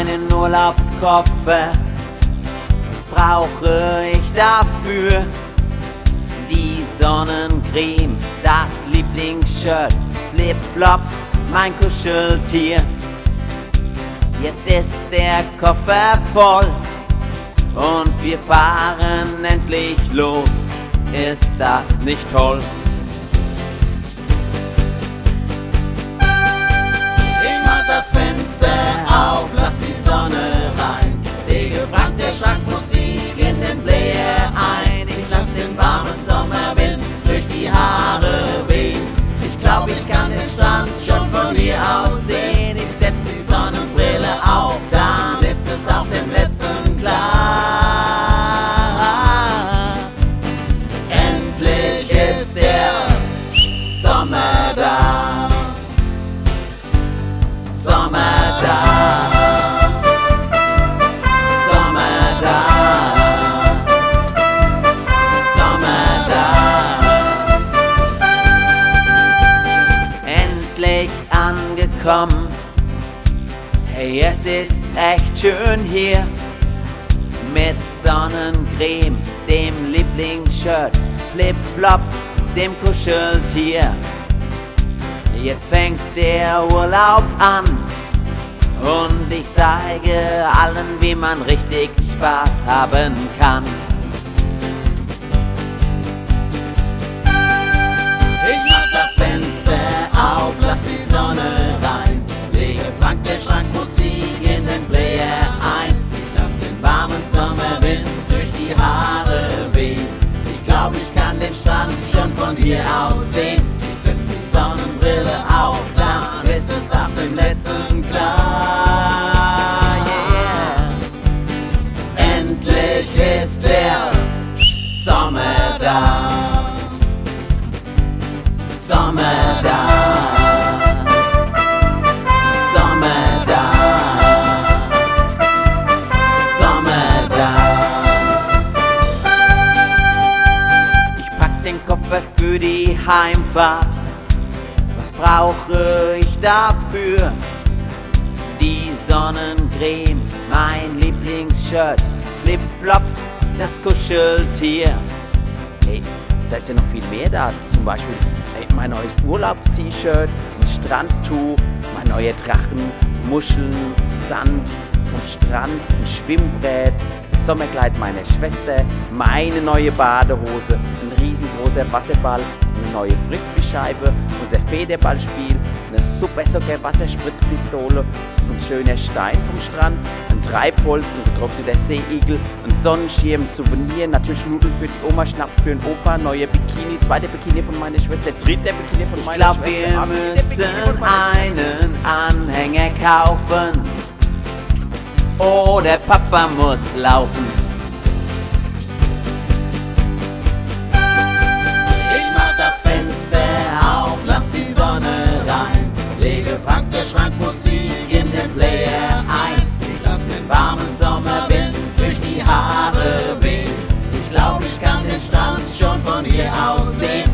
meinen Urlaubskoffer. Was brauche ich dafür? Die Sonnencreme, das Lieblingsshirt, Flipflops, mein Kuscheltier. Jetzt ist der Koffer voll und wir fahren endlich los. Ist das nicht toll? Angekommen. Hey, es ist echt schön hier. Mit Sonnencreme, dem Lieblingsshirt, Flipflops, dem Kuscheltier. Jetzt fängt der Urlaub an und ich zeige allen, wie man richtig Spaß haben kann. Den Koffer für die Heimfahrt. Was brauche ich dafür? Die Sonnencreme, mein Lieblingsshirt, Flipflops, das Kuscheltier. Hey, da ist ja noch viel mehr da. Zum Beispiel hey, mein neues Urlaubst-T-Shirt, ein Strandtuch, mein neuer Drachen, Muscheln, Sand vom Strand, ein Schwimmbrett, Sommerkleid meiner Schwester, meine neue Badehose, ein riesengroßer Wasserball, eine neue Frisbee-Scheibe, unser Federballspiel, eine super sogar Wasserspritzpistole, ein schöner Stein vom Strand, ein Treibholz, ein getrockneter Seeigel, ein Sonnenschirm, Souvenir, natürlich Nudeln für die Oma, Schnaps für den Opa, neue Bikini, zweiter Bikini von meiner Schwester, dritter Bikini von meiner glaub, Schwester. wir müssen einen Anhänger kaufen. Oh, der Papa muss laufen. Ich mach das Fenster auf, lass die Sonne rein. Lege Frank, der Schrank Musik in den Player ein. Ich lass den warmen Sommerwind durch die Haare wehen. Ich glaub, ich kann den Strand schon von hier aus sehen.